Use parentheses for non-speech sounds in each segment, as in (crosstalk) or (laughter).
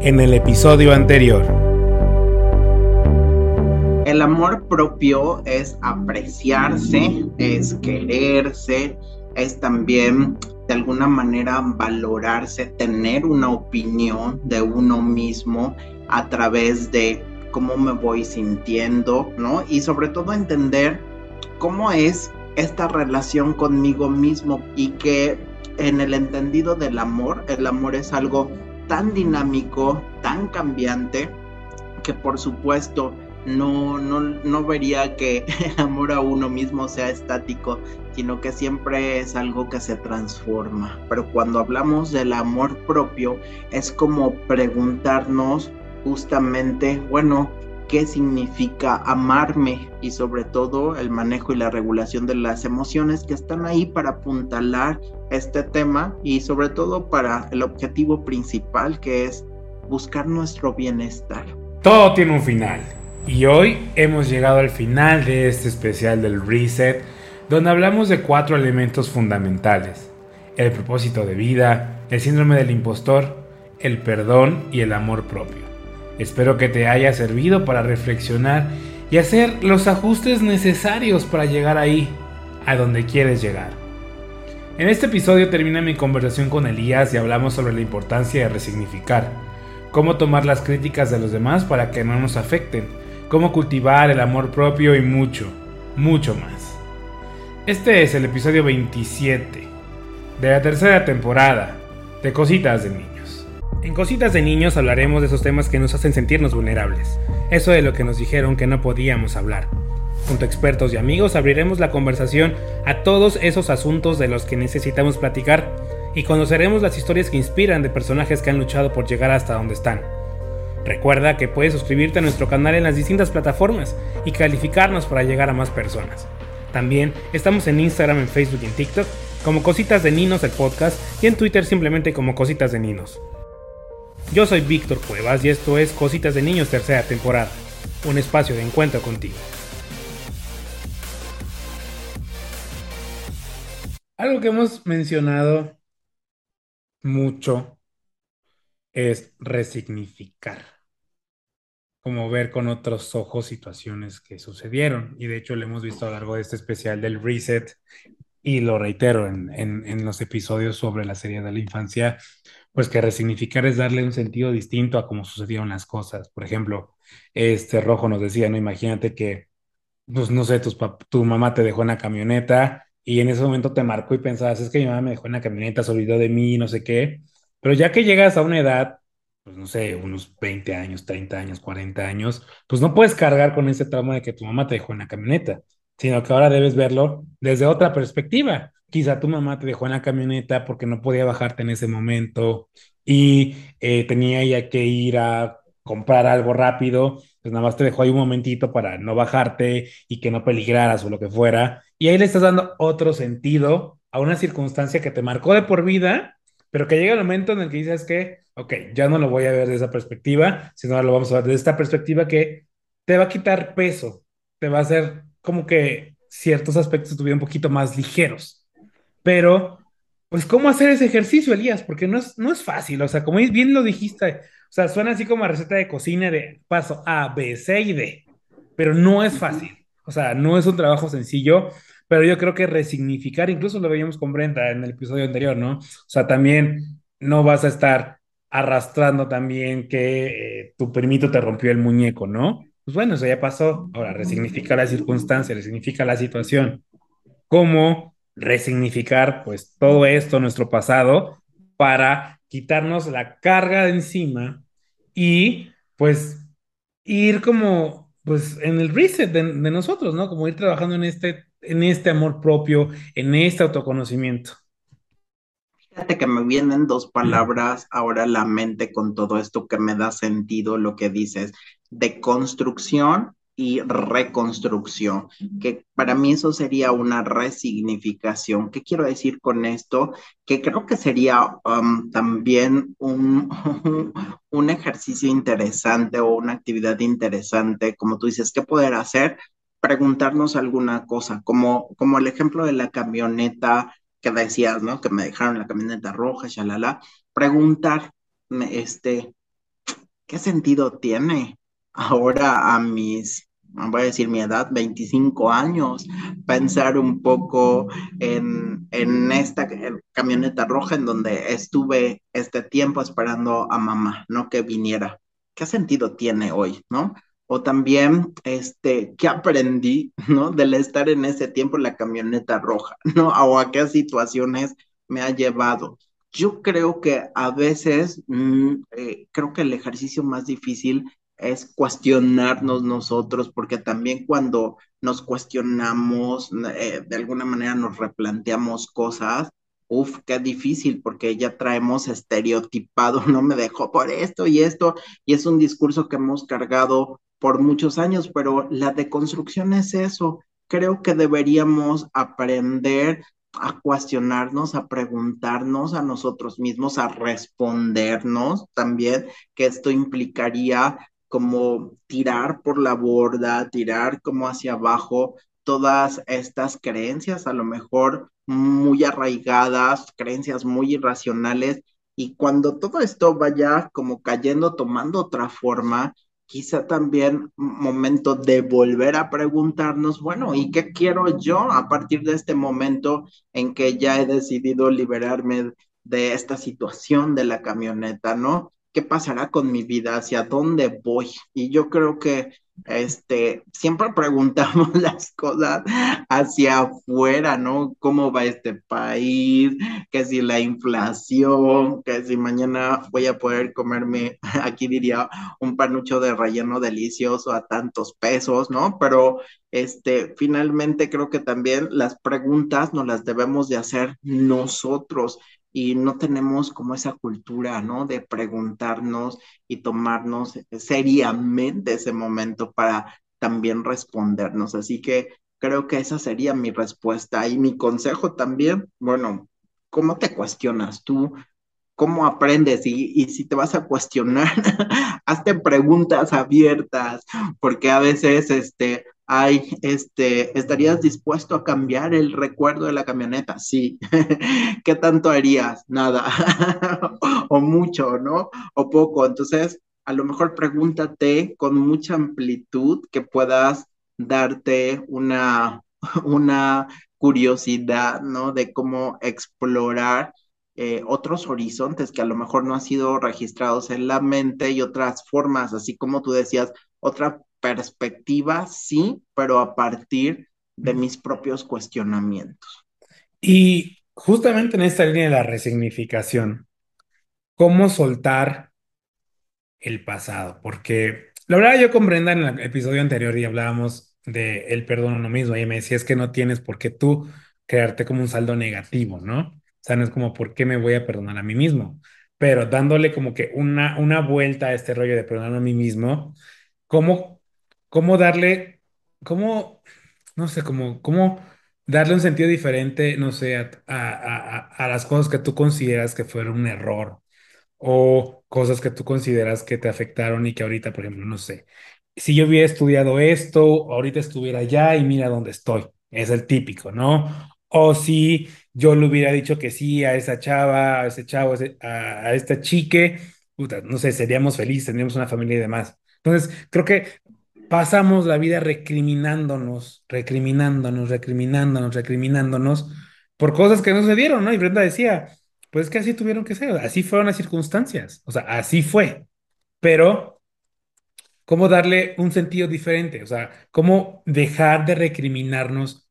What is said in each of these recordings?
en el episodio anterior. El amor propio es apreciarse, es quererse, es también de alguna manera valorarse, tener una opinión de uno mismo a través de cómo me voy sintiendo, ¿no? Y sobre todo entender cómo es esta relación conmigo mismo y que en el entendido del amor, el amor es algo tan dinámico, tan cambiante, que por supuesto no, no, no vería que (laughs) el amor a uno mismo sea estático, sino que siempre es algo que se transforma. Pero cuando hablamos del amor propio, es como preguntarnos justamente, bueno, qué significa amarme y sobre todo el manejo y la regulación de las emociones que están ahí para apuntalar este tema y sobre todo para el objetivo principal que es buscar nuestro bienestar. Todo tiene un final y hoy hemos llegado al final de este especial del Reset donde hablamos de cuatro elementos fundamentales. El propósito de vida, el síndrome del impostor, el perdón y el amor propio. Espero que te haya servido para reflexionar y hacer los ajustes necesarios para llegar ahí, a donde quieres llegar. En este episodio termina mi conversación con Elías y hablamos sobre la importancia de resignificar, cómo tomar las críticas de los demás para que no nos afecten, cómo cultivar el amor propio y mucho, mucho más. Este es el episodio 27 de la tercera temporada de Cositas de Mí. En Cositas de Niños hablaremos de esos temas que nos hacen sentirnos vulnerables, eso de lo que nos dijeron que no podíamos hablar. Junto a expertos y amigos abriremos la conversación a todos esos asuntos de los que necesitamos platicar y conoceremos las historias que inspiran de personajes que han luchado por llegar hasta donde están. Recuerda que puedes suscribirte a nuestro canal en las distintas plataformas y calificarnos para llegar a más personas. También estamos en Instagram, en Facebook y en TikTok como Cositas de Ninos el podcast y en Twitter simplemente como Cositas de Ninos. Yo soy Víctor Cuevas y esto es Cositas de Niños tercera temporada, un espacio de encuentro contigo. Algo que hemos mencionado mucho es resignificar, como ver con otros ojos situaciones que sucedieron. Y de hecho lo hemos visto a lo largo de este especial del reset y lo reitero en, en los episodios sobre la serie de la infancia pues que resignificar es darle un sentido distinto a cómo sucedieron las cosas. Por ejemplo, este Rojo nos decía, no, imagínate que, pues no sé, tu mamá te dejó en la camioneta y en ese momento te marcó y pensabas, es que mi mamá me dejó en la camioneta, se olvidó de mí, no sé qué. Pero ya que llegas a una edad, pues no sé, unos 20 años, 30 años, 40 años, pues no puedes cargar con ese trauma de que tu mamá te dejó en la camioneta, sino que ahora debes verlo desde otra perspectiva quizá tu mamá te dejó en la camioneta porque no podía bajarte en ese momento y eh, tenía ya que ir a comprar algo rápido, pues nada más te dejó ahí un momentito para no bajarte y que no peligraras o lo que fuera. Y ahí le estás dando otro sentido a una circunstancia que te marcó de por vida, pero que llega el momento en el que dices que, ok, ya no lo voy a ver de esa perspectiva, sino lo vamos a ver desde esta perspectiva que te va a quitar peso, te va a hacer como que ciertos aspectos de tu vida un poquito más ligeros. Pero, pues, ¿cómo hacer ese ejercicio, Elías? Porque no es, no es fácil, o sea, como bien lo dijiste, o sea, suena así como a receta de cocina de paso A, B, C y D, pero no es fácil, o sea, no es un trabajo sencillo, pero yo creo que resignificar, incluso lo veíamos con Brenda en el episodio anterior, ¿no? O sea, también no vas a estar arrastrando también que eh, tu primito te rompió el muñeco, ¿no? Pues bueno, eso ya pasó. Ahora, resignifica la circunstancia, resignifica la situación. ¿Cómo resignificar pues todo esto, nuestro pasado, para quitarnos la carga de encima y pues ir como pues en el reset de, nosotros, ¿no? Como ir trabajando en este, en este amor propio, en este autoconocimiento. Fíjate que me vienen dos palabras ahora a la mente con todo esto que me da sentido lo que dices, de construcción y reconstrucción, que para mí eso sería una resignificación. ¿Qué quiero decir con esto? Que creo que sería um, también un, (laughs) un ejercicio interesante o una actividad interesante, como tú dices, ¿qué poder hacer? Preguntarnos alguna cosa, como, como el ejemplo de la camioneta que decías, ¿no? Que me dejaron la camioneta roja, shalala. Preguntar, este, ¿qué sentido tiene ahora a mis, voy a decir mi edad, 25 años, pensar un poco en, en esta camioneta roja en donde estuve este tiempo esperando a mamá, no que viniera? ¿Qué sentido tiene hoy, no? O también, este, ¿qué aprendí, no? Del estar en ese tiempo en la camioneta roja, ¿no? O a qué situaciones me ha llevado. Yo creo que a veces, mm, eh, creo que el ejercicio más difícil es cuestionarnos nosotros, porque también cuando nos cuestionamos, eh, de alguna manera nos replanteamos cosas, Uf, qué difícil, porque ya traemos estereotipado, (laughs) no me dejó por esto y esto, y es un discurso que hemos cargado por muchos años, pero la deconstrucción es eso. Creo que deberíamos aprender a cuestionarnos, a preguntarnos a nosotros mismos, a respondernos también, que esto implicaría como tirar por la borda, tirar como hacia abajo todas estas creencias, a lo mejor muy arraigadas, creencias muy irracionales, y cuando todo esto vaya como cayendo, tomando otra forma, quizá también momento de volver a preguntarnos, bueno, ¿y qué quiero yo a partir de este momento en que ya he decidido liberarme de esta situación de la camioneta, ¿no? ¿Qué pasará con mi vida? ¿Hacia dónde voy? Y yo creo que este, siempre (laughs) preguntamos las cosas hacia afuera, ¿no? ¿Cómo va este país? Que si la inflación, que si mañana voy a poder comerme, (laughs) aquí diría, un panucho de relleno delicioso a tantos pesos, ¿no? Pero, este, finalmente creo que también las preguntas nos las debemos de hacer nosotros y no tenemos como esa cultura, ¿no? De preguntarnos y tomarnos seriamente ese momento para también respondernos. Así que creo que esa sería mi respuesta y mi consejo también, bueno, ¿cómo te cuestionas tú? ¿Cómo aprendes? Y, si te vas a cuestionar, (laughs) hazte preguntas abiertas, porque a veces, este, ay, este, ¿estarías dispuesto a cambiar el recuerdo de la camioneta? Sí. (laughs) ¿Qué tanto harías? Nada. (laughs) o mucho, ¿no? O poco. Entonces, a lo mejor pregúntate con mucha amplitud que puedas darte una, (laughs) una curiosidad, ¿no? De cómo explorar eh, otros horizontes que a lo mejor no han sido registrados en la mente y otras formas, así como tú decías, otra perspectiva, sí, pero a partir de mis propios cuestionamientos. Y justamente en esta línea de la resignificación, ¿cómo soltar el pasado? Porque la verdad yo con Brenda en el episodio anterior y hablábamos de el perdón a uno mismo y me decía es que no tienes por qué tú crearte como un saldo negativo, ¿no? O sea, no es como por qué me voy a perdonar a mí mismo, pero dándole como que una, una vuelta a este rollo de perdonar a mí mismo, ¿cómo cómo darle, cómo, no sé, cómo, cómo darle un sentido diferente, no sé, a, a, a, las cosas que tú consideras que fueron un error o cosas que tú consideras que te afectaron y que ahorita, por ejemplo, no sé, si yo hubiera estudiado esto, ahorita estuviera allá y mira dónde estoy. Es el típico, ¿no? O si yo le hubiera dicho que sí a esa chava, a ese chavo, a, a esta chique, puta, no sé, seríamos felices, tendríamos una familia y demás. Entonces, creo que pasamos la vida recriminándonos, recriminándonos, recriminándonos, recriminándonos por cosas que no se dieron, ¿no? Y Brenda decía, pues que así tuvieron que ser, así fueron las circunstancias, o sea, así fue. Pero, ¿cómo darle un sentido diferente? O sea, ¿cómo dejar de recriminarnos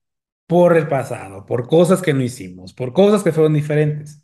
por el pasado, por cosas que no hicimos, por cosas que fueron diferentes?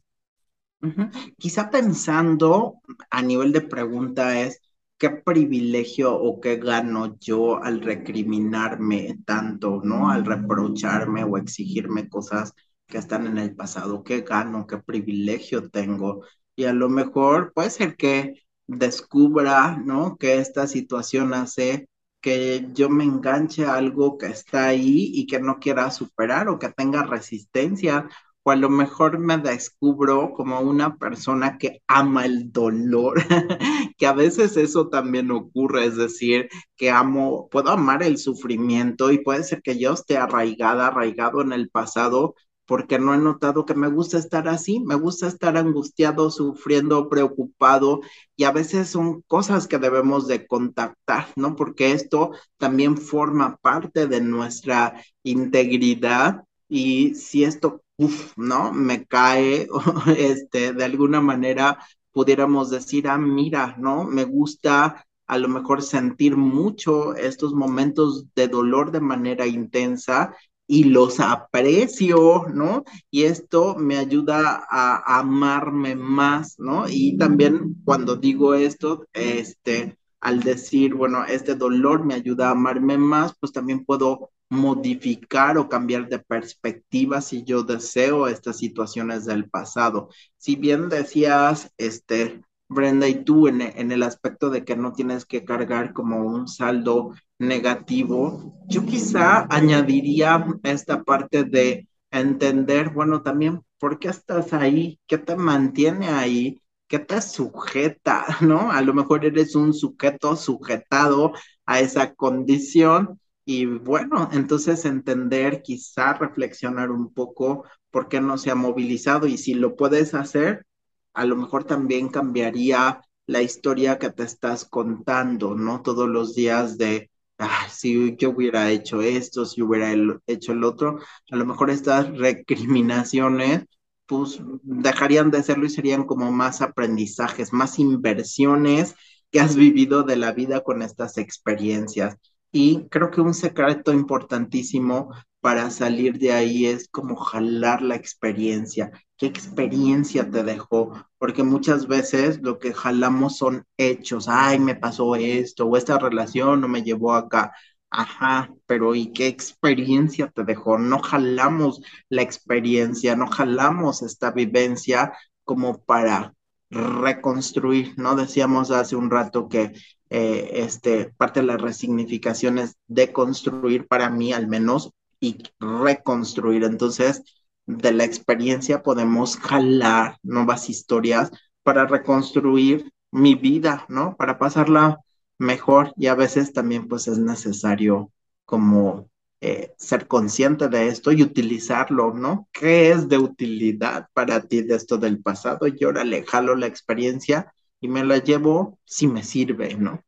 Quizá pensando a nivel de pregunta es, qué privilegio o qué gano yo al recriminarme tanto, ¿no? Al reprocharme o exigirme cosas que están en el pasado, qué gano, qué privilegio tengo. Y a lo mejor puede ser que descubra, ¿no? Que esta situación hace que yo me enganche a algo que está ahí y que no quiera superar o que tenga resistencia o a lo mejor me descubro como una persona que ama el dolor, (laughs) que a veces eso también ocurre, es decir, que amo, puedo amar el sufrimiento y puede ser que yo esté arraigada, arraigado en el pasado, porque no he notado que me gusta estar así, me gusta estar angustiado, sufriendo, preocupado y a veces son cosas que debemos de contactar, ¿no? Porque esto también forma parte de nuestra integridad y si esto, uff, ¿no? Me cae, (laughs) este, de alguna manera pudiéramos decir, ah, mira, ¿no? Me gusta a lo mejor sentir mucho estos momentos de dolor de manera intensa y los aprecio, ¿no? Y esto me ayuda a, amarme más, ¿no? Y también cuando digo esto, este, al decir, bueno, este dolor me ayuda a amarme más, pues también puedo modificar o cambiar de perspectiva si yo deseo estas situaciones del pasado. Si bien decías, este, Brenda, y tú en, en, el aspecto de que no tienes que cargar como un saldo negativo, yo quizá añadiría esta parte de entender, bueno, también, ¿por qué estás ahí? ¿Qué te mantiene ahí? ¿Qué te sujeta? (laughs) ¿No? A lo mejor eres un sujeto sujetado a esa condición y bueno, entonces entender, quizá reflexionar un poco por qué no se ha movilizado y si lo puedes hacer, a lo mejor también cambiaría la historia que te estás contando, ¿no? Todos los días de, ah, si yo hubiera hecho esto, si hubiera hecho el otro, a lo mejor estas recriminaciones, pues dejarían de serlo y serían como más aprendizajes, más inversiones que has vivido de la vida con estas experiencias. Y creo que un secreto importantísimo para salir de ahí es como jalar la experiencia. ¿Qué experiencia te dejó? Porque muchas veces lo que jalamos son hechos. Ay, me pasó esto o esta relación no me llevó acá. Ajá, pero ¿y qué experiencia te dejó? No jalamos la experiencia, no jalamos esta vivencia como para reconstruir, ¿no? Decíamos hace un rato que eh, este, parte de la resignificación es de construir para mí al menos y reconstruir. Entonces, de la experiencia podemos jalar nuevas historias para reconstruir mi vida, ¿no? Para pasarla mejor y a veces también pues es necesario como eh, ser consciente de esto y utilizarlo, ¿no? ¿Qué es de utilidad para ti de esto del pasado? Y ahora le jalo la experiencia y me la llevo si me sirve, ¿no?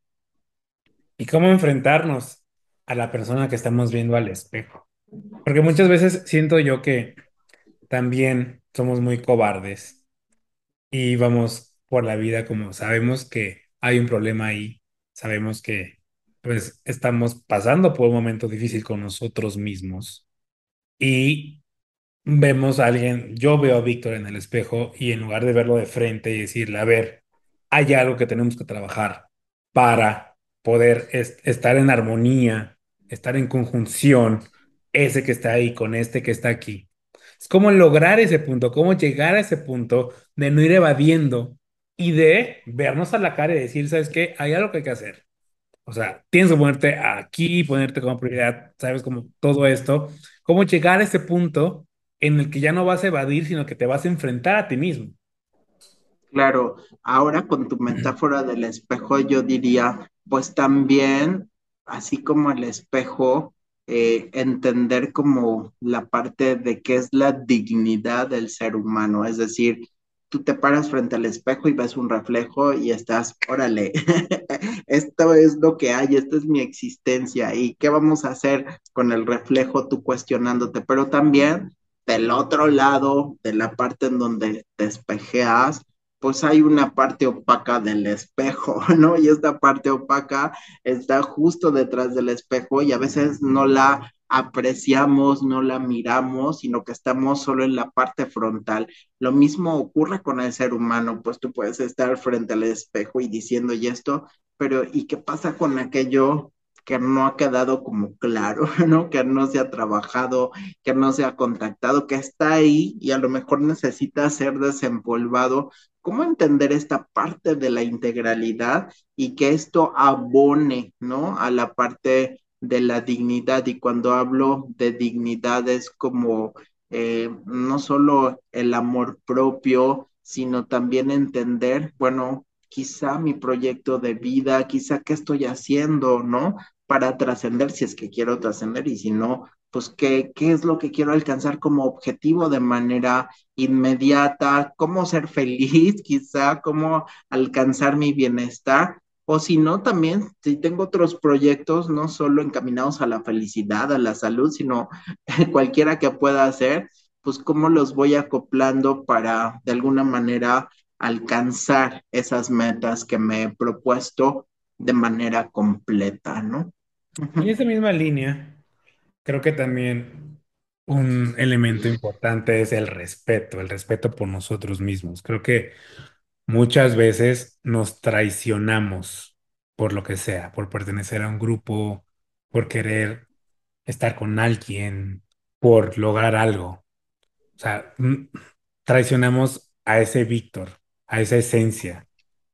¿Y cómo enfrentarnos a la persona que estamos viendo al espejo? Porque muchas veces siento yo que también somos muy cobardes y vamos por la vida como sabemos que hay un problema ahí, sabemos que pues estamos pasando por un momento difícil con nosotros mismos y vemos a alguien, yo veo a Víctor en el espejo y en lugar de verlo de frente y decirle, a ver, hay algo que tenemos que trabajar para poder estar en armonía, estar en conjunción ese que está ahí con este que está aquí. Es como lograr ese punto, cómo llegar a ese punto de no ir evadiendo y de vernos a la cara y decir, ¿sabes qué? Hay algo que hay que hacer. O sea, tienes que ponerte aquí, ponerte como prioridad, ¿sabes? Como todo esto. ¿Cómo llegar a ese punto en el que ya no vas a evadir, sino que te vas a enfrentar a ti mismo? Claro, ahora con tu metáfora del espejo, yo diría, pues también, así como el espejo, eh, entender como la parte de qué es la dignidad del ser humano, es decir, tú te paras frente al espejo y ves un reflejo y estás, órale, (laughs) esto es lo que hay, esta es mi existencia y qué vamos a hacer con el reflejo tú cuestionándote, pero también del otro lado, de la parte en donde te espejeas, pues hay una parte opaca del espejo, (laughs) ¿no? Y esta parte opaca está justo detrás del espejo y a veces no la apreciamos, no la miramos, sino que estamos solo en la parte frontal. Lo mismo ocurre con el ser humano, pues tú puedes estar frente al espejo y diciendo y esto, pero ¿y qué pasa con aquello que no ha quedado como claro, (laughs) ¿no? Que no se ha trabajado, que no se ha contactado, que está ahí y a lo mejor necesita ser desempolvado ¿Cómo entender esta parte de la integralidad y que esto abone, ¿no? A la parte de la dignidad. Y cuando hablo de dignidad es como eh, no solo el amor propio, sino también entender, bueno, quizá mi proyecto de vida, quizá qué estoy haciendo, ¿no? Para trascender, si es que quiero trascender y si no, pues qué, qué es lo que quiero alcanzar como objetivo de manera inmediata, cómo ser feliz, (laughs) quizá, cómo alcanzar mi bienestar. O si no, también, si tengo otros proyectos, no solo encaminados a la felicidad, a la salud, sino (laughs) cualquiera que pueda hacer, pues cómo los voy acoplando para de alguna manera alcanzar esas metas que me he propuesto de manera completa, ¿no? En esa misma línea, creo que también un elemento importante es el respeto, el respeto por nosotros mismos. Creo que muchas veces nos traicionamos por lo que sea, por pertenecer a un grupo, por querer estar con alguien, por lograr algo. O sea, traicionamos a ese Víctor, a esa esencia,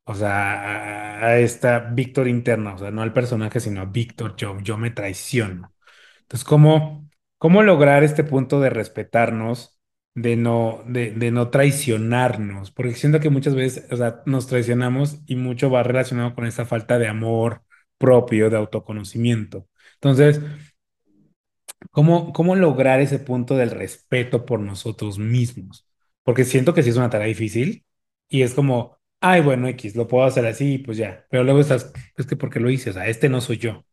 o sea, a, a esta Víctor interna, o sea, no al personaje, sino a Víctor, yo, yo me traiciono. Entonces, ¿cómo, cómo lograr este punto de respetarnos, de no, de, de no traicionarnos? Porque siento que muchas veces, o sea, nos traicionamos y mucho va relacionado con esa falta de amor propio, de autoconocimiento. Entonces, ¿Cómo, cómo lograr ese punto del respeto por nosotros mismos? Porque siento que sí es una tarea difícil y es como, ay, bueno, X, lo puedo hacer así, pues ya. Pero luego estás, es que porque lo hice, o sea, este no soy yo.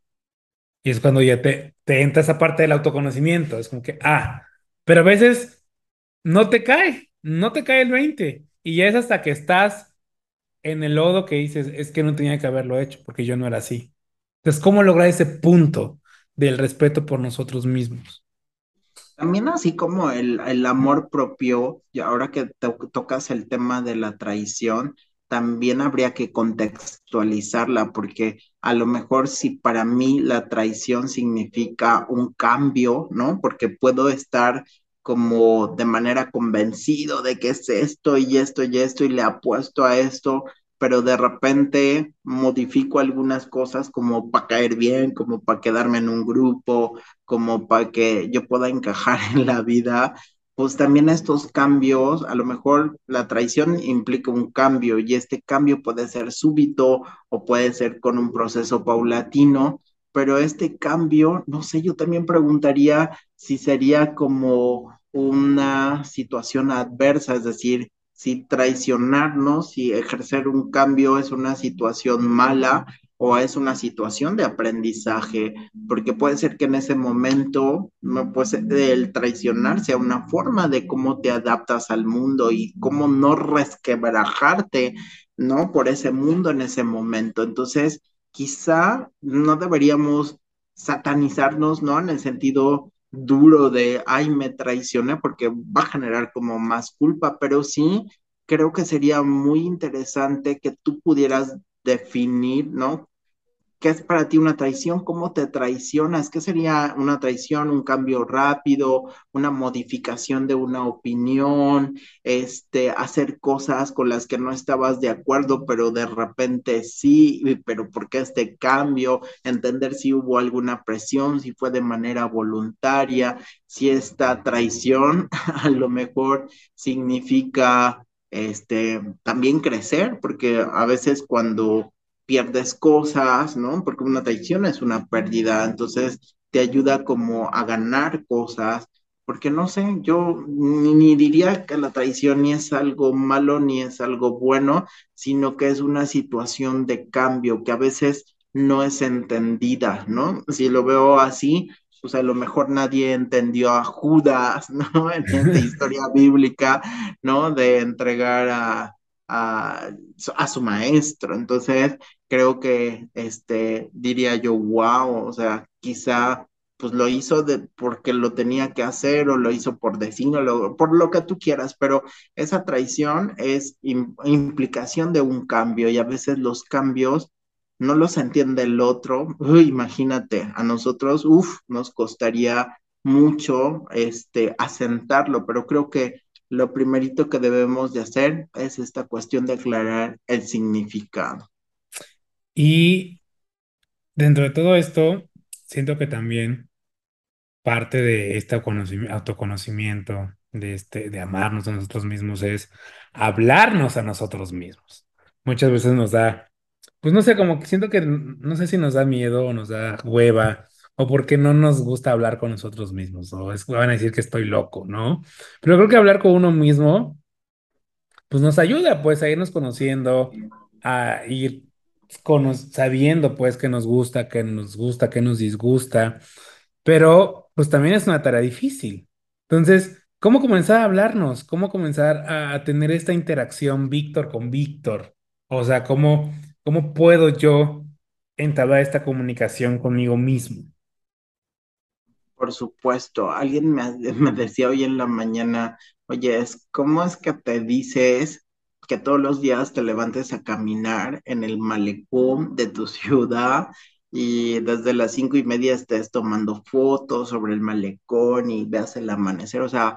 Y es cuando ya te, te entra esa parte del autoconocimiento. Es como que, ah, pero a veces no te cae, no te cae el 20. Y ya es hasta que estás en el lodo que dices, es que no tenía que haberlo hecho porque yo no era así. Entonces, ¿cómo lograr ese punto del respeto por nosotros mismos? También así como el, el amor propio, y ahora que to- tocas el tema de la traición, también habría que contextualizarla, porque a lo mejor si para mí la traición significa un cambio, ¿no? Porque puedo estar como de manera convencido de que es esto y esto y esto y le apuesto a esto, pero de repente modifico algunas cosas como para caer bien, como para quedarme en un grupo como para que yo pueda encajar (laughs) en la vida, pues también estos cambios, a lo mejor la traición implica un cambio y este cambio puede ser súbito o puede ser con un proceso paulatino, pero este cambio, no sé, yo también preguntaría si sería como una situación adversa, es decir, si traicionarnos, si ejercer un cambio es una situación mala o es una situación de aprendizaje porque puede ser que en ese momento, pues el traicionar sea una forma de cómo te adaptas al mundo y cómo no resquebrajarte, ¿no? Por ese mundo en ese momento. Entonces, quizá no deberíamos satanizarnos, ¿no? En el sentido duro de, ay, me traicioné, porque va a generar como más culpa, pero sí creo que sería muy interesante que tú pudieras definir, ¿no? ¿Qué es para ti una traición? ¿Cómo te traicionas? ¿Qué sería una traición? ¿Un cambio rápido? ¿Una modificación de una opinión? Este, hacer cosas con las que no estabas de acuerdo, pero de repente sí, pero ¿por qué este cambio? Entender si hubo alguna presión, si fue de manera voluntaria, si esta traición (laughs) a lo mejor significa este, también crecer, porque a veces cuando pierdes cosas, ¿no? Porque una traición es una pérdida, entonces te ayuda como a ganar cosas, porque no sé, yo ni, ni diría que la traición ni es algo malo ni es algo bueno, sino que es una situación de cambio que a veces no es entendida, ¿no? Si lo veo así, pues a lo mejor nadie entendió a Judas, ¿no? (laughs) En esta (laughs) historia bíblica, ¿no? De entregar a, a, su maestro. Entonces, creo que este diría yo, wow, o sea, quizá pues lo hizo de, porque lo tenía que hacer o lo hizo por destino, por lo que tú quieras, pero esa traición es im, implicación de un cambio y a veces los cambios no los entiende el otro. Imagínate, a nosotros, uff, nos costaría mucho este asentarlo, pero creo que lo primerito que debemos de hacer es esta cuestión de aclarar el significado. Y dentro de todo esto, siento que también parte de este autoconocimiento, de, este, de amarnos a nosotros mismos, es hablarnos a nosotros mismos. Muchas veces nos da, pues no sé, como que siento que no sé si nos da miedo o nos da hueva o porque no nos gusta hablar con nosotros mismos, o es, van a decir que estoy loco, ¿no? Pero creo que hablar con uno mismo, pues nos ayuda, pues, a irnos conociendo, a ir cono- sabiendo, pues, qué nos gusta, qué nos gusta, qué nos disgusta, pero, pues, también es una tarea difícil. Entonces, ¿cómo comenzar a hablarnos? ¿Cómo comenzar a, a tener esta interacción Víctor con Víctor? O sea, ¿cómo, cómo puedo yo entablar esta comunicación conmigo mismo? Por supuesto, alguien me, (laughs) me decía hoy en la mañana, oye, ¿cómo es que te dices que todos los días te levantes a caminar en el malecón de tu (laughs) ciudad y desde las cinco y media estés tomando fotos sobre el malecón y veas el amanecer? O sea,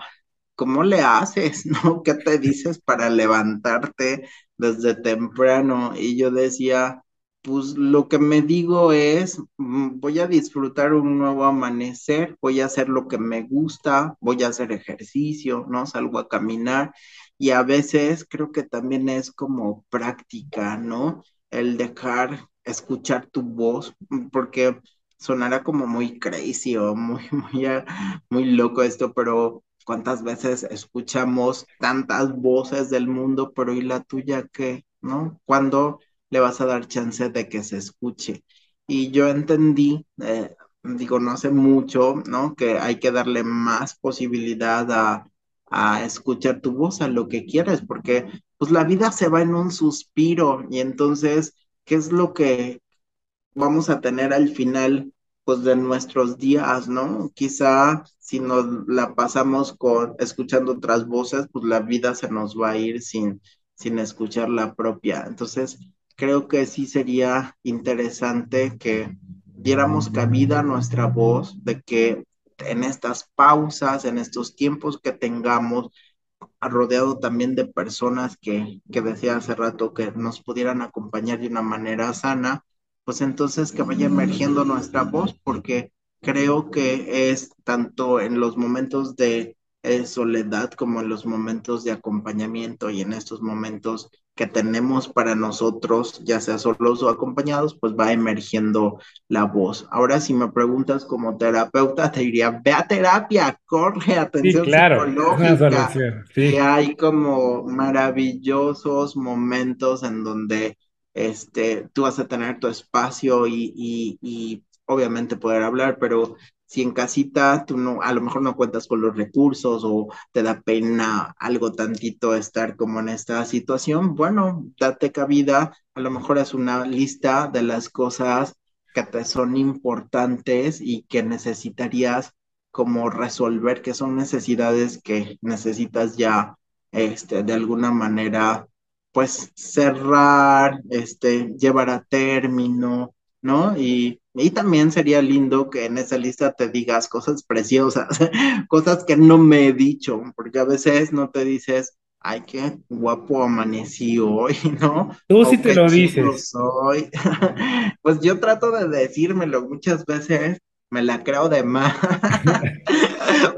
¿cómo le haces, (laughs) no? ¿Qué te dices para levantarte desde temprano? Y yo decía, pues lo que me digo es, mm, voy a disfrutar un nuevo amanecer, voy a hacer lo que me gusta, voy a hacer ejercicio, ¿no? Salgo a caminar y a veces creo que también es como práctica, ¿no? El dejar escuchar tu voz, mm, porque sonará como muy crazy o muy, (laughs) muy, ah, muy loco esto, pero ¿Cuántas veces escuchamos tantas voces del mundo, pero ¿y la tuya qué? ¿No? ¿Cuándo le vas a dar chance de que se escuche? Y yo entendí, eh, digo, no hace mucho, ¿no? Que hay que darle más posibilidad a, a escuchar tu voz, a lo que quieres, porque pues la vida se va en un suspiro y entonces, ¿qué es lo que vamos a tener al final, pues, de nuestros días, ¿no? Quizá si nos la pasamos con escuchando otras voces, pues la vida se nos va a ir sin, sin escuchar la propia. Entonces, creo que sí sería interesante que diéramos cabida a nuestra voz, de que en estas pausas, en estos tiempos que tengamos, rodeado también de personas que, que decía hace rato que nos pudieran acompañar de una manera sana, pues entonces que vaya emergiendo nuestra voz, porque creo que es tanto en los momentos de eh, soledad como en los momentos de acompañamiento y en estos momentos que tenemos para nosotros, ya sea solos o acompañados, pues va emergiendo la voz. Ahora, si me preguntas como terapeuta, te diría, ve a terapia, corre, Sí, atención claro, es una psicológica. sí. hay como maravillosos momentos en donde este, tú vas a tener tu espacio y, y, y obviamente poder hablar, pero si en casita tú no, a lo mejor no cuentas con los recursos o te da pena algo tantito estar como en esta situación, bueno, date cabida, a lo mejor es una lista de las cosas que te son importantes y que necesitarías como resolver, que son necesidades que necesitas ya, este, de alguna manera pues cerrar, este, llevar a término, ¿no? Y, y también sería lindo que en esa lista te digas cosas preciosas, (laughs) cosas que no me he dicho, porque a veces no te dices, ay, qué guapo amanecí hoy, (laughs) ¿no? Tú sí O te lo dices. soy. (laughs) Pues yo trato de decírmelo muchas veces, me la creo de más,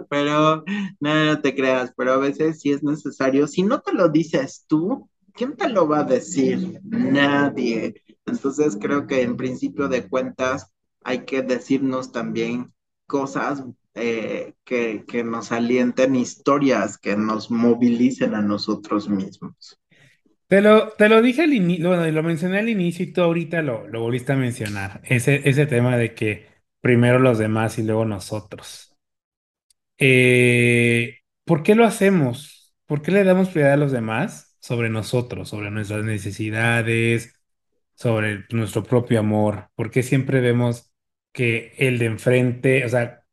pero no, no te creas, pero a veces sí es necesario. Si no te lo dices tú, ¿quién te lo va a decir? Nadie. Entonces creo que en principio de cuentas hay que decirnos también cosas eh, que, que nos alienten, historias que nos movilicen a nosotros mismos. Te lo, te lo dije al inicio, bueno, lo mencioné al inicio y tú ahorita lo, lo volviste a mencionar, ese, ese tema de que primero los demás y luego nosotros. Eh, ¿por qué lo hacemos? ¿Por qué le damos prioridad a los demás sobre nosotros, sobre nuestras necesidades, sobre nuestro propio amor? ¿Por qué siempre vemos que el de enfrente, o sea,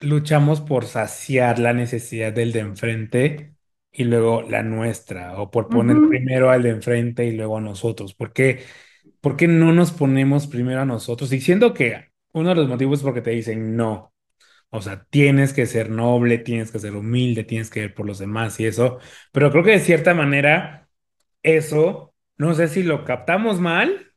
luchamos por saciar la necesidad del de enfrente y luego la nuestra, o por poner primero al de enfrente y luego a nosotros? ¿Por qué, por qué no nos ponemos primero a nosotros? Diciendo que uno de los motivos es porque te dicen no. O sea, tienes que ser noble, tienes que ser humilde, tienes que ver por los demás y eso. Pero creo que de cierta manera eso, no sé si lo captamos mal,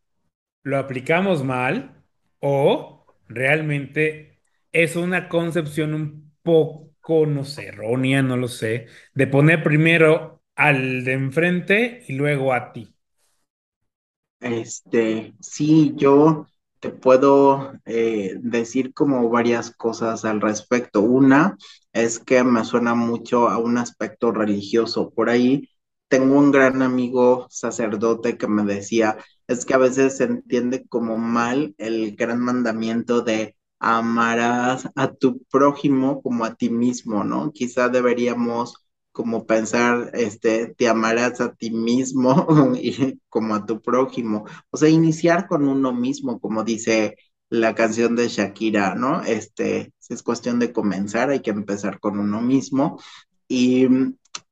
lo aplicamos mal o realmente es una concepción un poco, no sé, errónea, no lo sé, de poner primero al de enfrente y luego a ti. Este, sí, yo te puedo eh, decir como varias cosas al respecto. Una es que me suena mucho a un aspecto religioso. Por ahí tengo un gran amigo sacerdote que me decía, es que a veces se entiende como mal el gran mandamiento de amarás a tu prójimo como a ti mismo, ¿no? Quizá deberíamos como pensar, este, te amarás a ti mismo (laughs) y como a tu prójimo. O sea, iniciar con uno mismo, como dice la canción de Shakira, ¿no? Este, es cuestión de comenzar, hay que empezar con uno mismo. Y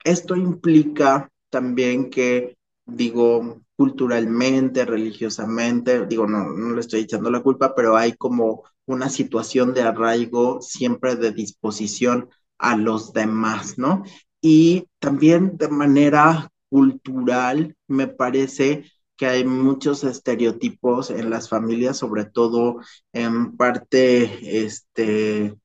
esto implica también que, digo, culturalmente, religiosamente, digo, no, no le estoy echando la culpa, pero hay como una situación de arraigo siempre de disposición a los demás, ¿no? Y también de manera cultural, me parece que hay muchos estereotipos en las familias, sobre todo en parte este,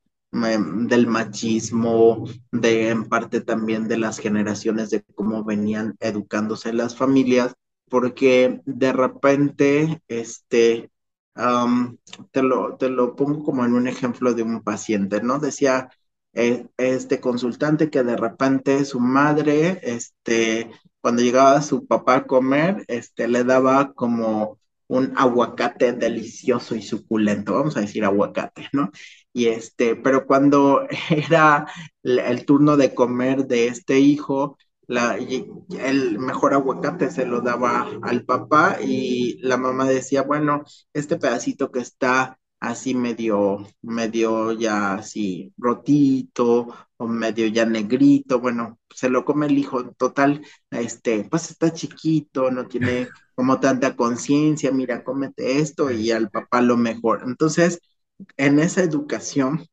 del machismo, de en parte también de las generaciones de cómo venían educándose las familias, porque de repente, este, te, lo, te lo pongo como en un ejemplo de un paciente, ¿no? Decía eh, este consultante que de repente su madre, este, cuando llegaba su papá a comer, este, le daba como un aguacate delicioso y suculento, vamos a decir aguacate, ¿no? Y este, pero cuando (laughs) era el turno de comer de este hijo, el mejor aguacate se lo daba al papá y la mamá decía, bueno, este pedacito que está así medio, medio ya así rotito o medio ya negrito, bueno, se lo come el hijo, total, este, pues está chiquito, no tiene (laughs) como tanta conciencia, mira, cómete esto y al papá lo mejor. Entonces, en esa educación,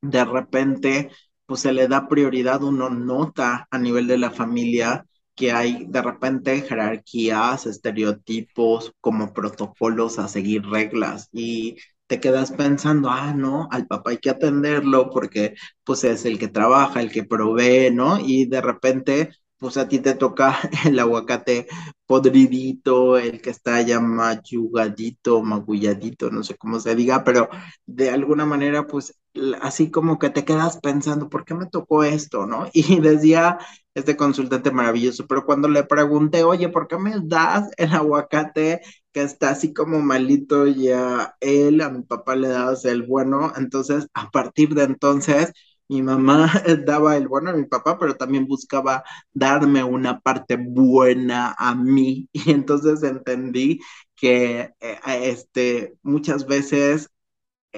de repente, pues se le da prioridad, uno nota a nivel de la familia que hay de repente jerarquías, estereotipos, como protocolos a seguir reglas y te quedas pensando, ah, no, al papá hay que atenderlo porque pues es el que trabaja, el que provee, ¿no? Y de repente pues a ti te toca (laughs) el aguacate podridito, el que está ya mayugadito, magulladito, no sé cómo se diga, pero de alguna manera, pues así como que te quedas pensando, ¿por qué me tocó esto, no? (laughs) Y decía este consultante maravilloso, pero cuando le pregunté, oye, ¿por qué me das el aguacate que está así como malito y a él, a mi papá le das el bueno? Entonces, a partir de entonces, mi mamá (laughs) daba el bueno a mi papá, pero también buscaba darme una parte buena a mí. (laughs) Y entonces entendí que eh, este, muchas veces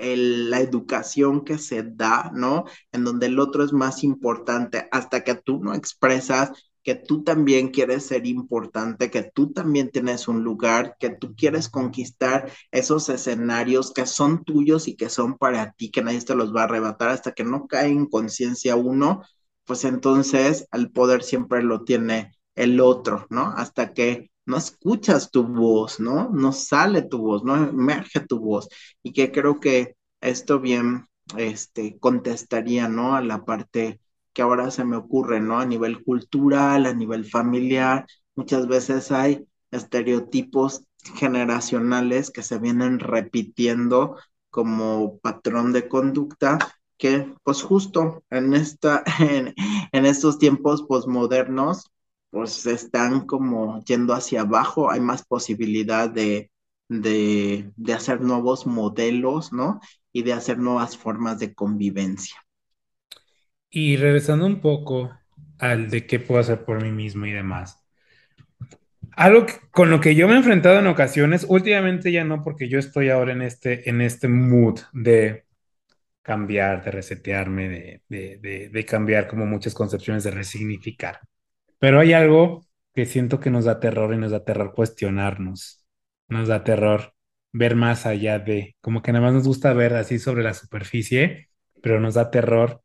la educación que se da, ¿no? En donde el otro es más importante hasta que tú no expresas que tú también quieres ser importante, que tú también tienes un lugar, que tú quieres conquistar esos escenarios que son tuyos y que son para ti, que nadie te los va a arrebatar hasta que no cae en conciencia uno, pues entonces el poder siempre lo tiene el otro, ¿no? Hasta que no escuchas tu voz, ¿no? No sale tu voz, no emerge tu voz. Y que creo que esto bien, este, contestaría, ¿no? A la parte que ahora se me ocurre, ¿no? A nivel cultural, a nivel familiar, muchas veces hay estereotipos generacionales que se vienen repitiendo como patrón de conducta que pues justo en esta (laughs) en, estos tiempos posmodernos pues están como yendo hacia abajo, hay más posibilidad de, de, de hacer nuevos modelos, ¿no? Y de hacer nuevas formas de convivencia. Y regresando un poco al de qué puedo hacer por mí mismo y demás. Algo con lo que yo me he enfrentado en ocasiones, últimamente ya no, porque yo estoy ahora en este, en este mood de cambiar, de resetearme, de, de, de cambiar como muchas concepciones de resignificar. Pero hay algo que siento que nos da terror y nos da terror cuestionarnos, nos da terror ver más allá de, como que nada más nos gusta ver así sobre la superficie, pero nos da terror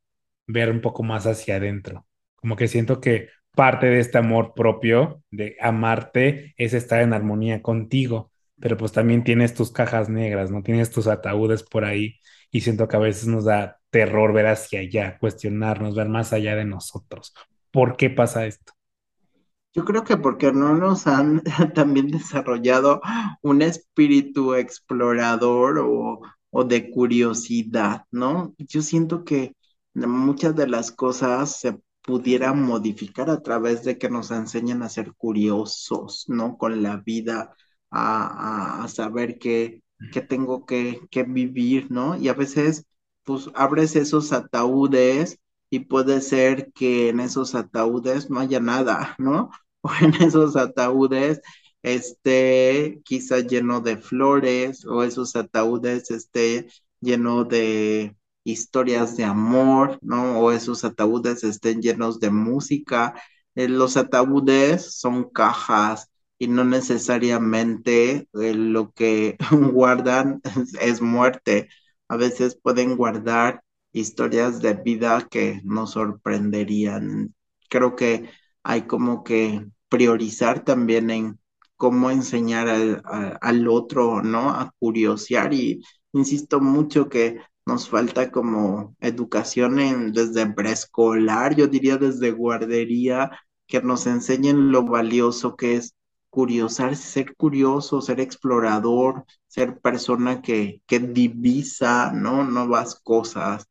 ver un poco más hacia adentro. Como que siento que parte de este amor propio, de amarte, es estar en armonía contigo, pero pues también tienes tus cajas negras, ¿no? Tienes tus ataúdes por ahí y siento que a veces nos da terror ver hacia allá, cuestionarnos, ver más allá de nosotros. ¿Por qué pasa esto? Yo creo que porque no nos han (laughs) también desarrollado un espíritu explorador o, o de curiosidad, ¿no? Yo siento que muchas de las cosas se pudieran modificar a través de que nos enseñen a ser curiosos, ¿no? Con la vida, a, a- saber qué, qué tengo que, que vivir, ¿no? Y a veces, pues, abres esos ataúdes y puede ser que en esos ataúdes no haya nada, ¿no? O en esos ataúdes esté quizá lleno de flores o esos ataúdes esté lleno de historias de amor, ¿no? O esos ataúdes estén llenos de música. Eh, los ataúdes son cajas y no necesariamente eh, lo que (laughs) guardan es, es muerte. A veces pueden guardar historias de vida que nos sorprenderían. Creo que hay como que priorizar también en cómo enseñar al, al otro, ¿no? A curiosear y insisto mucho que nos falta como educación en, desde preescolar, yo diría desde guardería, que nos enseñen lo valioso que es curiosar, ser curioso, ser explorador, ser persona que, que divisa, ¿no? Nuevas cosas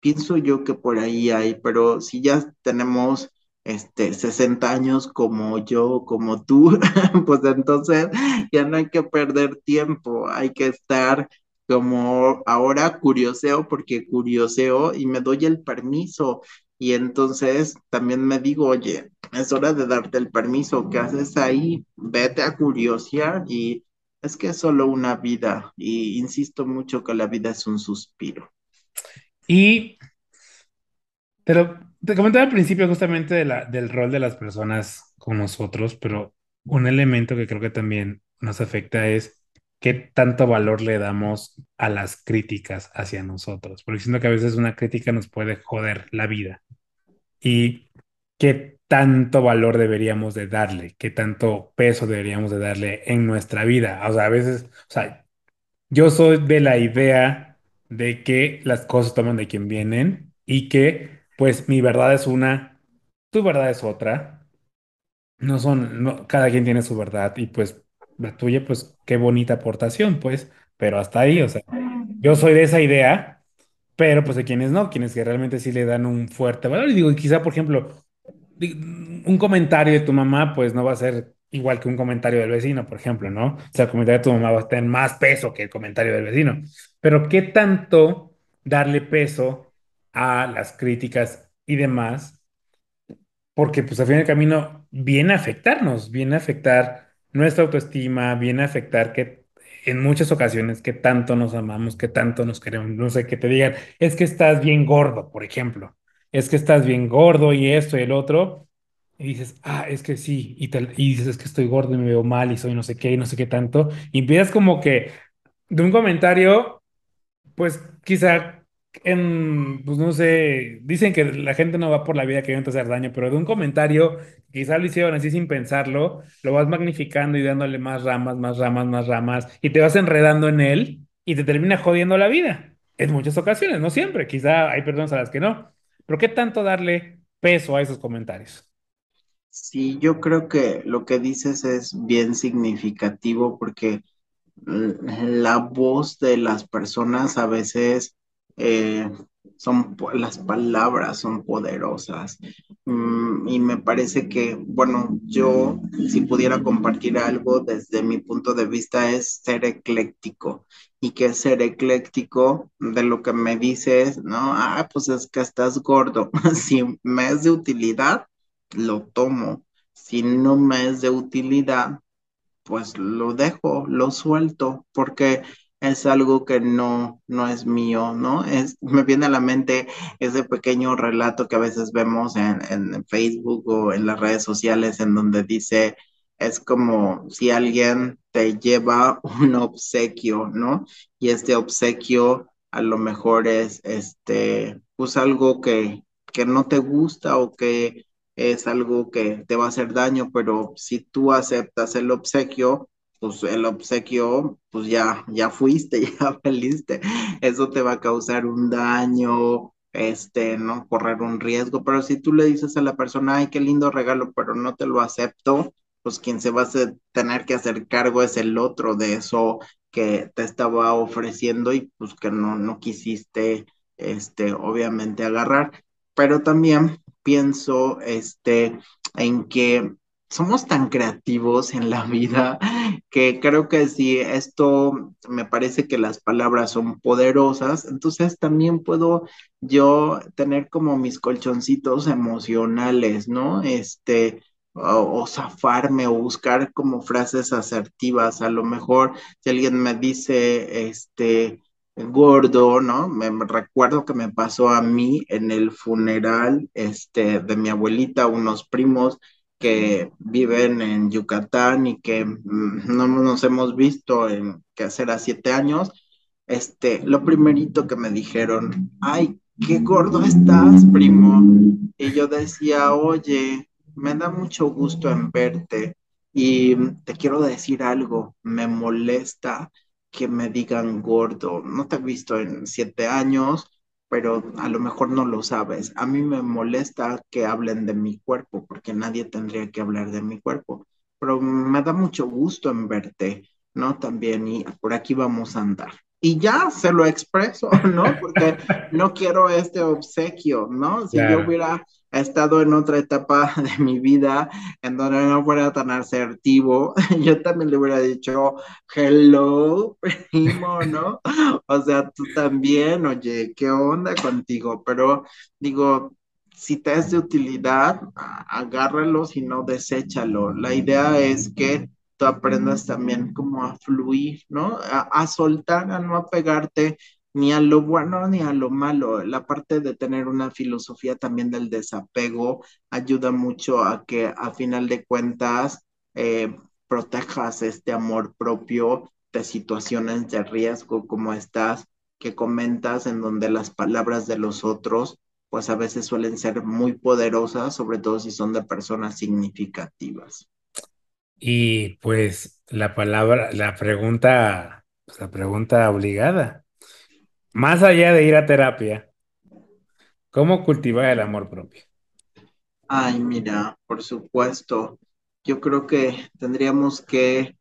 Pienso yo que por ahí hay, pero si ya tenemos este 60 años como yo, como tú, (laughs) pues entonces ya no hay que perder tiempo, hay que estar como ahora curioseo porque curioseo y me doy el permiso y entonces también me digo, oye, es hora de darte el permiso, ¿qué haces ahí? Vete a curiosear y es que es solo una vida y insisto mucho que la vida es un suspiro. Y te lo, te comentaba al principio justamente de la, del rol de las personas con nosotros, pero un elemento que creo que también nos afecta es qué tanto valor le damos a las críticas hacia nosotros, porque siento que a veces una crítica nos puede joder la vida y qué tanto valor deberíamos de darle, qué tanto peso deberíamos de darle en nuestra vida. O sea, a veces, o sea, yo soy de la idea de que las cosas toman de quien vienen y que pues mi verdad es una, tu verdad es otra. No son, no, cada quien tiene su verdad y pues la tuya pues qué bonita aportación pues, pero hasta ahí, o sea, yo soy de esa idea, pero pues hay quienes no, quienes que realmente sí le dan un fuerte valor y digo, quizá por ejemplo, un comentario de tu mamá, pues no va a ser igual que un comentario del vecino, por ejemplo, ¿no? O sea, el comentario de tu mamá va a tener más peso que el comentario del vecino. Pero ¿qué tanto darle peso a las críticas y demás? porque pues al fin del camino viene a afectarnos, viene a afectar nuestra autoestima, viene a afectar que en muchas ocasiones que tanto nos amamos, que tanto nos queremos, no sé, que te digan, es que estás bien gordo, por ejemplo, es que estás bien gordo y esto y el otro, y dices, ah, es que sí, y, te- y dices, es que estoy gordo y me veo mal y soy no sé qué y no sé qué tanto, y empiezas como que de un comentario pues quizá en, pues no sé, dicen que la gente no va por la vida queriendo hacer daño, pero de un comentario, quizá lo hicieron así sin pensarlo, lo vas magnificando y dándole más ramas, más ramas, más ramas, y te vas enredando en él y te termina jodiendo la vida. En muchas ocasiones, no siempre, quizá hay personas a las que no. Pero ¿qué tanto darle peso a esos comentarios? Sí, yo creo que lo que dices es bien significativo porque la voz de las personas a veces eh, son, las palabras son poderosas. Mm, y me parece que, bueno, yo si pudiera compartir algo desde mi punto de vista es ser ecléctico. Y que ser ecléctico de lo que me dices, ¿no? Ah, pues es que estás gordo. (laughs) Si me es de utilidad, lo tomo. Si no me es de utilidad, pues lo dejo, lo suelto, porque es algo que no, no es mío, ¿no? Es, me viene a la mente ese pequeño relato que a veces vemos en, en Facebook o en las redes sociales en donde dice, es como si alguien te lleva (laughs) un obsequio, ¿no? Y este obsequio a lo mejor es, este, pues algo que, que no te gusta o que es algo que te va a hacer daño, pero si tú aceptas el obsequio, pues el obsequio, pues ya, ya fuiste, (laughs) ya valiste. Eso te va a causar un daño este, no correr un riesgo, pero si tú le dices a la persona, ay, qué lindo regalo, pero no te lo acepto, pues quien se va a tener que hacer cargo es el otro de eso que te estaba ofreciendo y pues que no, no quisiste, este, obviamente agarrar. Pero también pienso, este, en que somos tan creativos en la vida que creo que si esto me parece que las palabras son poderosas, entonces también puedo yo tener como mis colchoncitos emocionales, ¿no? Este, o, zafarme o buscar como frases asertivas. A lo mejor si alguien me dice, este, gordo, ¿no? Me, recuerdo que me pasó a mí en el funeral, este, de mi abuelita, unos primos que viven en Yucatán y que mm, no nos hemos visto en que a siete años, este, lo primerito que me dijeron, ay, qué gordo estás, primo. Y yo decía, oye, me da mucho gusto en verte y te quiero decir algo, me molesta que me digan gordo, no te he visto en siete años, pero a lo mejor no lo sabes. A mí me molesta que hablen de mi cuerpo, porque nadie tendría que hablar de mi cuerpo, pero me da mucho gusto en verte, ¿no? También, y por aquí vamos a andar. Y ya se lo expreso, (laughs) ¿no? Porque no quiero este obsequio, ¿no? Si yo hubiera he estado en otra etapa (laughs) de mi vida en donde no fuera tan asertivo, (laughs) yo también le hubiera dicho, hello, primo, ¿no? O sea, tú también, oye, ¿qué onda contigo? Pero digo, si te es de utilidad, agárralo, si no, deséchalo. La idea es que tú aprendas también como a fluir, ¿no? A, soltar, a no apegarte ni a lo bueno ni a lo malo. La parte de tener una filosofía también del desapego ayuda mucho a que a final de cuentas eh, protejas este amor propio de situaciones de riesgo como estas que comentas en donde las palabras de los otros pues a veces suelen ser muy poderosas, sobre todo si son de personas significativas. Y pues la palabra, la pregunta, la pregunta obligada. Más allá de ir a terapia, ¿cómo cultivar el amor propio? Ay, mira, por supuesto. Yo creo que tendríamos que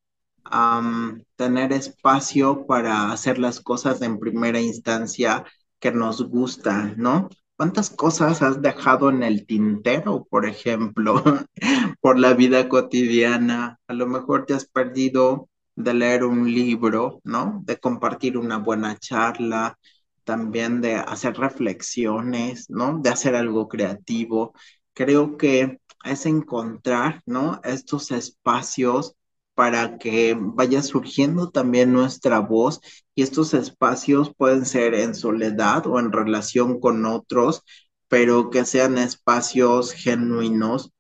tener espacio para hacer las cosas en primera instancia que nos gustan, ¿no? ¿Cuántas cosas has dejado en el tintero, por ejemplo, (laughs) por la vida cotidiana? A lo mejor te has perdido de leer un libro, ¿no? De compartir una buena charla, también de hacer reflexiones, ¿no? De hacer algo creativo. Creo que es encontrar, ¿no? Estos espacios para que vaya surgiendo también nuestra voz y estos espacios pueden ser en soledad o en relación con otros, pero que sean espacios genuinos,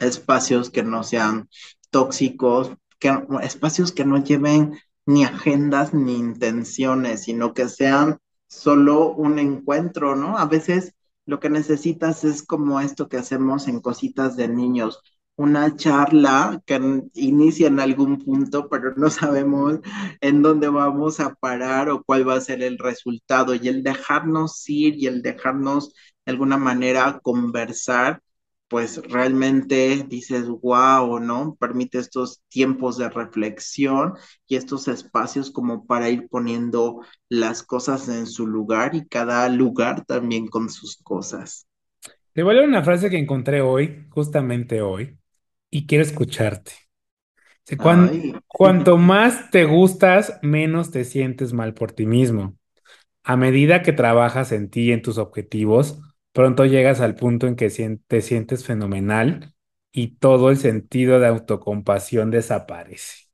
espacios que no sean tóxicos, que, espacios que no lleven ni agendas ni intenciones, sino que sean solo un encuentro, ¿no? A veces lo que necesitas es como esto que hacemos en cositas de niños, una charla que inicia en algún punto, pero no sabemos en dónde vamos a parar o cuál va a ser el resultado. Y el dejarnos ir y el dejarnos de alguna manera conversar pues realmente dices, wow, ¿no? Permite estos tiempos de reflexión y estos espacios como para ir poniendo las cosas en su lugar y cada lugar también con sus cosas. Te voy a leer una frase que encontré hoy, justamente hoy, y quiero escucharte. cuanto más te gustas, menos te sientes mal por ti mismo. A medida que trabajas en ti y en tus objetivos, pronto llegas al punto en que te sientes fenomenal y todo el sentido de autocompasión desaparece.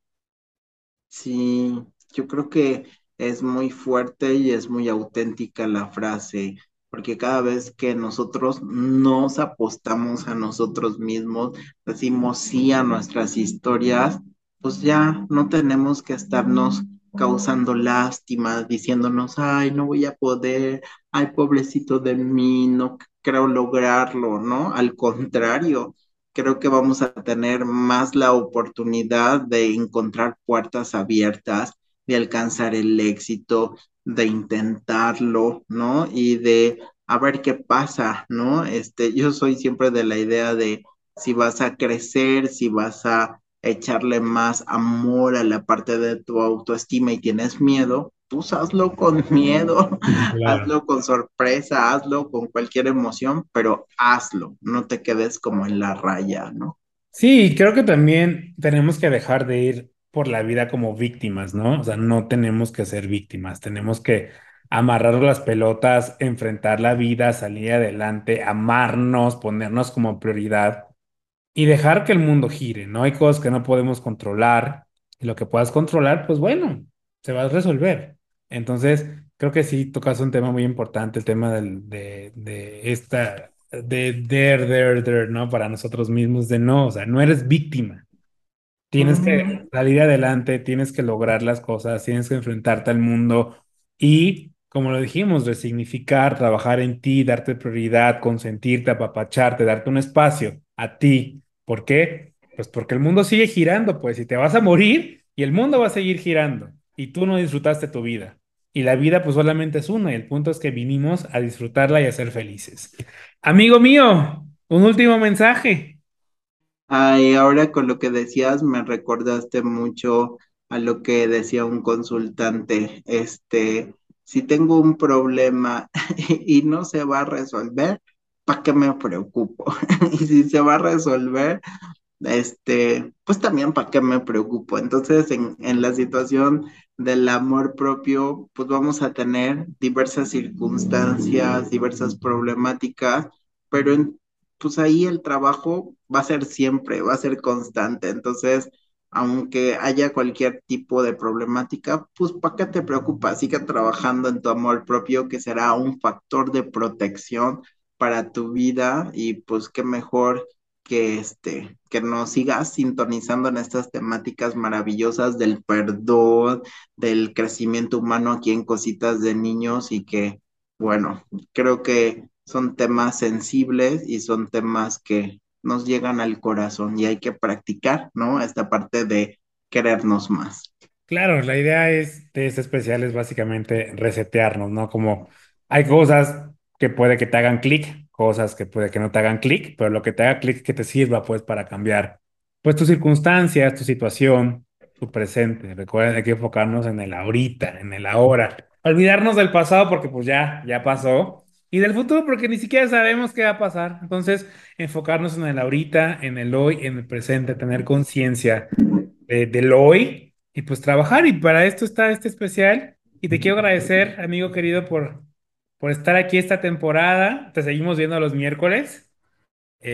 Sí, yo creo que es muy fuerte y es muy auténtica la frase, porque cada vez que nosotros nos apostamos a nosotros mismos, decimos sí a nuestras historias, pues ya no tenemos que estarnos causando lástima, diciéndonos, ay, no voy a poder, ay, pobrecito de mí, no creo lograrlo, ¿no? Al contrario, creo que vamos a tener más la oportunidad de encontrar puertas abiertas, de alcanzar el éxito, de intentarlo, ¿no? Y de a ver qué pasa, ¿no? Este, yo soy siempre de la idea de si vas a crecer, si vas a echarle más amor a la parte de tu autoestima y tienes miedo, pues hazlo con (laughs) miedo, Claro. hazlo con sorpresa, hazlo con cualquier emoción, pero hazlo, no te quedes como en la raya, ¿no? Sí, creo que también tenemos que dejar de ir por la vida como víctimas, ¿no? O sea, no tenemos que ser víctimas, tenemos que amarrar las pelotas, enfrentar la vida, salir adelante, amarnos, ponernos como prioridad y dejar que el mundo gire, ¿no? Hay cosas que no podemos controlar y lo que puedas controlar, pues bueno, se va a resolver. Entonces, creo que sí tocas un tema muy importante, el tema del, de, de esta, de there, there, there, ¿no? Para nosotros mismos, de no, o sea, no eres víctima. Tienes que Ujú. salir adelante, tienes que lograr las cosas, tienes que enfrentarte al mundo y, como lo dijimos, resignificar, trabajar en ti, darte prioridad, consentirte, apapacharte, darte un espacio a ti. ¿Por qué? Pues porque el mundo sigue girando, pues, y te vas a morir y el mundo va a seguir girando y tú no disfrutaste tu vida. Y la vida pues solamente es una y el punto es que vinimos a disfrutarla y a ser felices. Amigo mío, un último mensaje. Ay, ahora con lo que decías me recordaste mucho a lo que decía un consultante. Este, si tengo un problema (laughs) y no se va a resolver, ¿para qué me preocupo? (laughs) Y si se va a resolver, este, pues también para qué me preocupo. Entonces, en, en la situación del amor propio, pues vamos a tener diversas circunstancias, diversas problemáticas, pero en- pues ahí el trabajo va a ser siempre, va a ser constante. Entonces, aunque haya cualquier tipo de problemática, pues ¿para qué te preocupas? Sigue trabajando en tu amor propio, que será un factor de protección para tu vida y pues qué mejor que este, que nos sigas sintonizando en estas temáticas maravillosas del perdón, del crecimiento humano aquí en Cositas de Niños y que, bueno, creo que son temas sensibles y son temas que nos llegan al corazón y hay que practicar, ¿no? Esta parte de querernos más. Claro, la idea es de este especial es básicamente resetearnos, ¿no? Como hay cosas que puede que te hagan clic, cosas que puede que no te hagan clic, pero lo que te haga clic que te sirva pues para cambiar pues tus circunstancias, tu situación, tu presente. Recuerda, hay que enfocarnos en el ahorita, en el ahora. Olvidarnos del pasado porque pues ya, ya pasó. Y del futuro porque ni siquiera sabemos qué va a pasar. Entonces, enfocarnos en el ahorita, en el hoy, en el presente, tener conciencia de- del hoy y pues trabajar. Y para esto está este especial. Y te quiero agradecer, amigo querido, por, por estar aquí esta temporada. Te seguimos viendo los miércoles.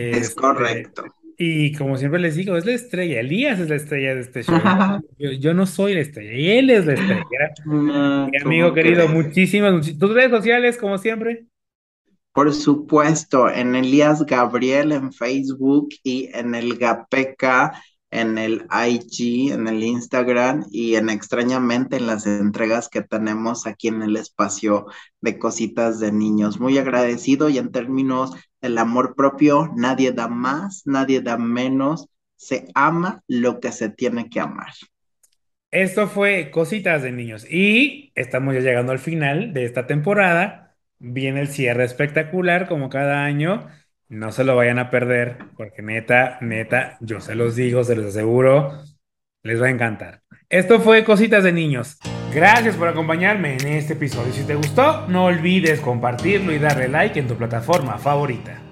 Es Este, correcto. y como siempre les digo, es la estrella. Elías es la estrella de este show. (laughs) Yo, yo no soy la estrella, y él es la estrella. (laughs) No, Y amigo ¿cómo querido, crees? muchísimas, tus redes sociales, como siempre. Por supuesto, en Elías Gabriel en Facebook y en el Gapeca, en el IG, en el Instagram y en extrañamente en las entregas que tenemos aquí en el espacio de cositas de niños. Muy agradecido y en términos del amor propio, nadie da más, nadie da menos, se ama lo que se tiene que amar. Esto fue Cositas de Niños y estamos ya llegando al final de esta temporada. Viene el cierre espectacular como cada año. No se lo vayan a perder porque neta, neta, yo se los digo, se los aseguro, les va a encantar. Esto fue Cositas de Niños. Gracias por acompañarme en este episodio. Si te gustó, no olvides compartirlo y darle like en tu plataforma favorita.